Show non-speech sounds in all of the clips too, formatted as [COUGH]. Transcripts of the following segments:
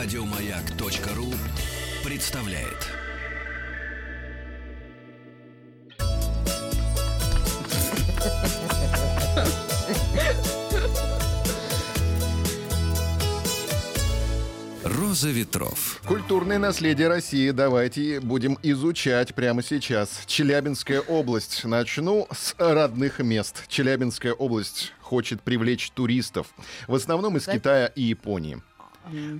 Радиомаяк.ру представляет. Роза ветров. Культурное наследие России давайте будем изучать прямо сейчас. Челябинская область. Начну с родных мест. Челябинская область хочет привлечь туристов. В основном из Китая и Японии.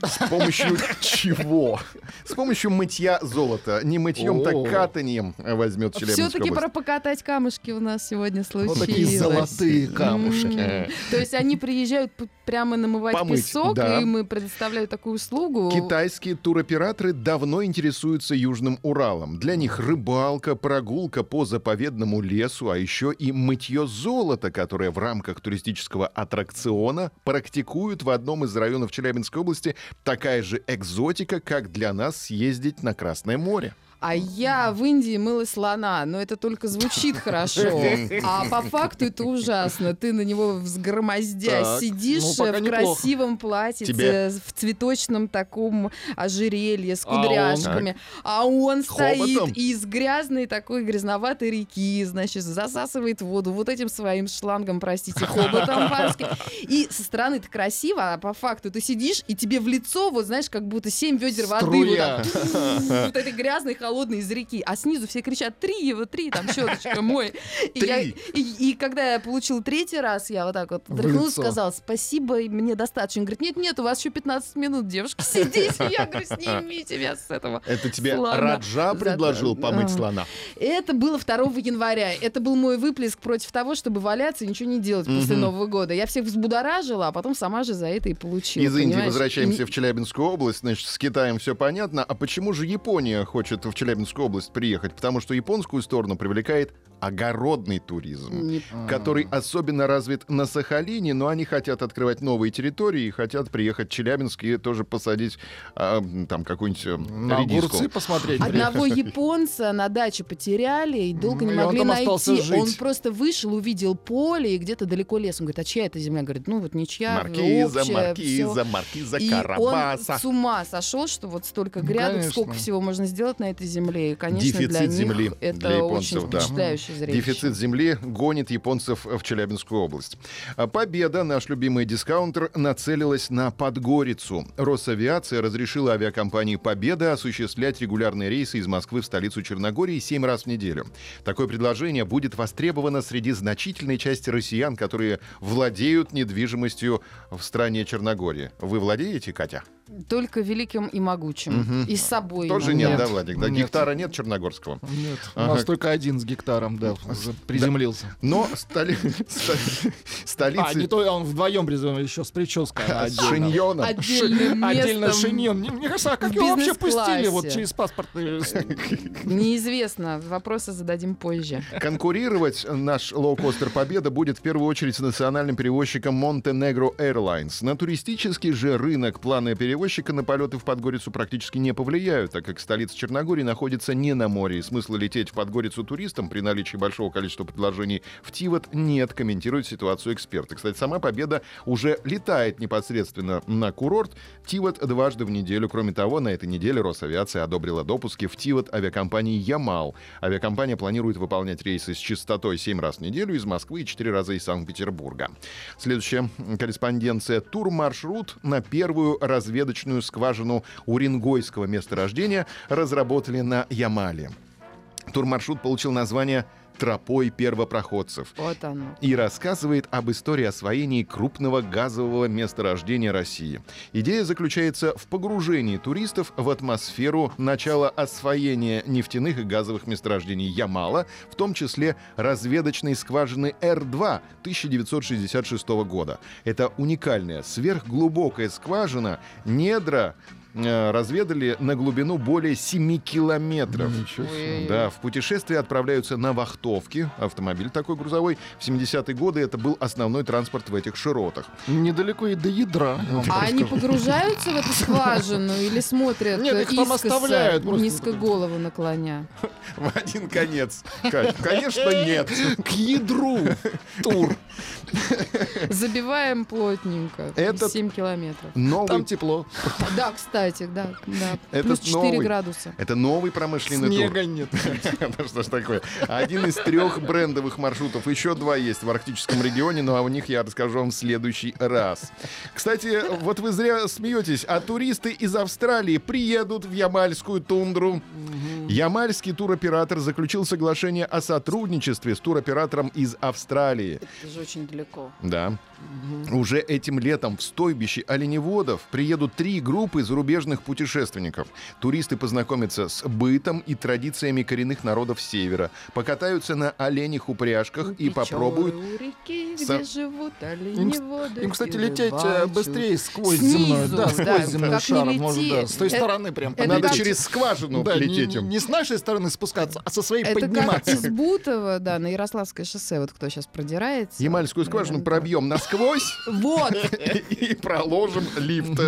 С помощью [LAUGHS] чего? С помощью мытья золота. Не мытьем, так катанием возьмет Челябинская Все-таки про покатать камушки у нас сегодня случилось. Вот такие золотые камушки. То есть они приезжают прямо намывать песок, и мы предоставляю такую услугу. Китайские туроператоры давно интересуются Южным Уралом. Для них рыбалка, прогулка по заповедному лесу, а еще и мытье золота, которое в рамках туристического аттракциона практикуют в одном из районов Челябинской области. Такая же экзотика, как для нас съездить на Красное море. А я в Индии мыла слона, но это только звучит [LAUGHS] хорошо. А по факту это ужасно. Ты на него взгромоздя Так, сидишь ну, в красивом платье, в цветочном таком ожерелье с А он? кудряшками. А он, стоит хоботом? из грязной такой грязноватой реки, значит, засасывает воду вот этим своим шлангом, простите, хоботом [LAUGHS] по-русски. И со стороны это красиво, а по факту ты сидишь, и тебе в лицо, вот знаешь, как будто семь ведер воды. вот Струя. так [LAUGHS] вот этой грязной, холодной из реки. А снизу все кричат «Три его, три, там щеточка мой». И, я- и- и когда я получил третий раз, я вот так вот вдохнула, сказала «Спасибо, мне достаточно». Он говорит «Нет-нет, у вас еще 15 минут, девушка, сидите». Я говорю «Снимите [LAUGHS] меня с этого». Это тебе Слона. Раджа За- предложил помыть слона. Это было 2 января. Это был мой выплеск против того, чтобы валяться и ничего не делать после. Нового года. Я всех взбудоражила, а потом сама же за это и получила. Из Индии понимаешь? возвращаемся И- в Челябинскую область. Значит, с Китаем все понятно. А почему же Япония хочет в Челябинскую область приехать? Потому что японскую сторону привлекает огородный туризм. Не- который особенно развит на Сахалине, но они хотят открывать новые территории и хотят приехать в Челябинск и тоже посадить а, там какую-нибудь э, На редиску. огурцы посмотреть. Одного [LAUGHS] японца на даче потеряли и долго не Ну, и могли найти. Он просто вышел, увидел поле и где-то далеко лес. Он говорит, а чья это земля? Говорит, ну вот ничья, Маркиза, общая, маркиза, всё». маркиза И Карабаса. он с ума сошел, что вот столько Ну, грядок, конечно. сколько всего можно сделать на этой земле. И, конечно, Дефицит для них земли это для японцев, очень да. впечатляющее зрелище. Дефицит земли гонит японцев в Челябинскую область. А Победа, наш любимый дискаунтер, нацелилась на Подгорицу. Росавиация разрешила авиакомпании «Победа» осуществлять регулярные рейсы из Москвы в столицу Черногории 7 раз в неделю. Такое предложение будет востребовано среди значительной части россиян, которые владеют недвижимостью в стране Черногории. Вы владеете, Катя? Только великим и могучим. Мгм. И с собой. Тоже иногда. нет, да, Владик? Да, Нет. гектара нет черногорского. Нет, у Ага. нас только один с гектаром, да, за- приземлился. Но столи- столица... А, не то он вдвоем приземлился, еще с прической. она С отдельно. шиньоном. Отдельным Отдельно местом. шиньон. Не- Мне кажется, а как его вообще пустили вот через паспорт? э, Неизвестно. Вопросы зададим позже. Конкурировать наш лоукостер «Победа» будет в первую очередь с национальным перевозчиком Montenegro Airlines. На туристический же рынок планы перевозчика на полеты в Подгорицу практически не повлияют, так как столица Черногории находится не на море. И смысла лететь в Подгорицу туристам при наличии большого количества предложений в Тивот нет, комментирует ситуацию эксперты. Кстати, сама «Победа» уже летает непосредственно на курорт Тивот дважды в неделю. Кроме того, на этой неделе Росавиация одобрила допуски в Тивот авиакомпании «Ямал». Авиакомпания планирует выполнять рейсы с частотой 7 раз в неделю из Москвы и 4 раза из Санкт-Петербурга. Следующая корреспонденция. Тур-маршрут на первую разведочную скважину Уренгойского месторождения разработали на Ямале. Турмаршрут получил название «Тропой первопроходцев» Вот оно. и рассказывает об истории освоения крупного газового месторождения России. Идея заключается в погружении туристов в атмосферу начала освоения нефтяных и газовых месторождений Ямала, в том числе разведочной скважины Р-2 1966 года. Это уникальная сверхглубокая скважина, недра разведали на глубину более 7 километров. Да, в путешествие отправляются на вахтовки. Автомобиль такой грузовой. В 70-е годы это был основной транспорт в этих широтах. Недалеко и до ядра. вам А они погружаются в эту [LAUGHS] скважину или смотрят Нет, э, их там оставляют низко голову наклоня? [LAUGHS] В один конец. Конечно, [LAUGHS] нет. К ядру. Тур. Забиваем плотненько. Этот- 7 километров. Новый Там тепло. Да, кстати, да. да. Этот Плюс 4 новый. градуса. Это новый промышленный тур. Снега нет. [LAUGHS] Ну что ж такое? Один из трех брендовых маршрутов. Еще два есть в арктическом регионе, но о них я расскажу вам в следующий раз. Кстати, вот вы зря смеетесь, а туристы из Австралии приедут в Ямальскую тундру. Ямальский туроператор заключил соглашение о сотрудничестве с туроператором из Австралии. Очень далеко. Да. Уже этим летом в стойбище оленеводов приедут три группы зарубежных путешественников. Туристы познакомятся с бытом и традициями коренных народов Севера, покатаются на оленях упряжках и попробуют... Реки, где живут Им, оленеводы. им, кстати, лететь э, быстрее сквозь Снизу, земной. Да, да, сквозь земной как шар. Может, да. С той Это- стороны прям это Надо как- через скважину Да, лететь не- им. не с нашей стороны спускаться, а со своей Это как подниматься. из Бутова, да, на Ярославское шоссе, вот кто сейчас продирается. Ямальскую скважину Да. пробьем насквозь Вот, [LAUGHS] и проложим лифт.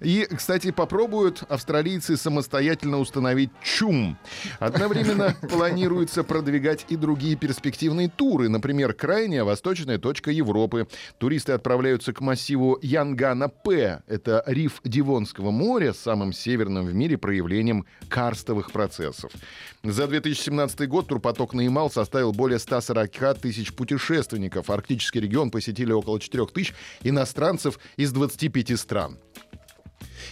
И, кстати, попробуют австралийцы самостоятельно установить чум. Одновременно [LAUGHS] планируется продвигать и другие перспективные туры. Например, крайняя восточная точка Европы. Туристы отправляются к массиву Янгана-П. Это риф Дивонского моря с самым северным в мире проявлением карстовых процессов. За 2017 год турпоток на Ямал составил более 140 тысяч путешественников. Арктический регион посетили около 4 тысяч иностранцев из 25 стран.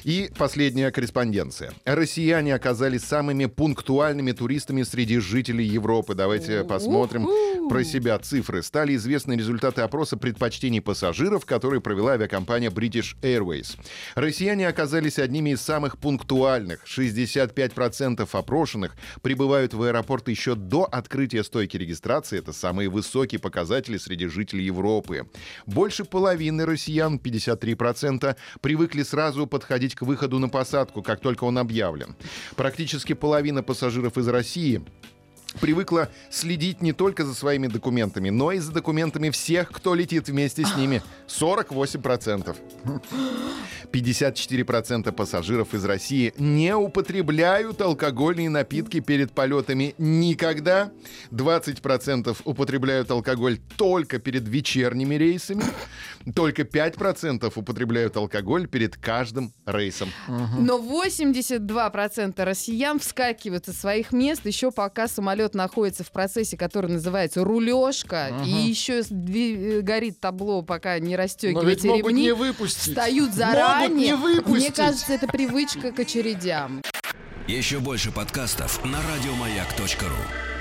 И последняя корреспонденция. Россияне оказались самыми пунктуальными туристами среди жителей Европы. Давайте посмотрим про себя цифры. Стали известны результаты опроса предпочтений пассажиров, которые провела авиакомпания British Airways. Россияне оказались одними из самых пунктуальных. 65% опрошенных прибывают в аэропорт еще до открытия стойки регистрации. Это самые высокие показатели среди жителей Европы. Больше половины россиян, 53%, привыкли сразу подходить к выходу на посадку, как только он объявлен. Практически половина пассажиров из России привыкла следить не только за своими документами, но и за документами всех, кто летит вместе с ними. 48%. 54% пассажиров из России не употребляют алкогольные напитки перед полетами никогда. 20% употребляют алкоголь только перед вечерними рейсами. Только 5% употребляют алкоголь перед каждым рейсом. но 82% россиян вскакивают со своих мест еще пока самолет находится в процессе, который называется рулежка, и еще э, горит табло, пока не расстегиваете могут ремни. не выпустить. Встают Могут заранее. не Мне выпустить. кажется, это привычка к очередям. Еще больше подкастов на радиомаяк.ру.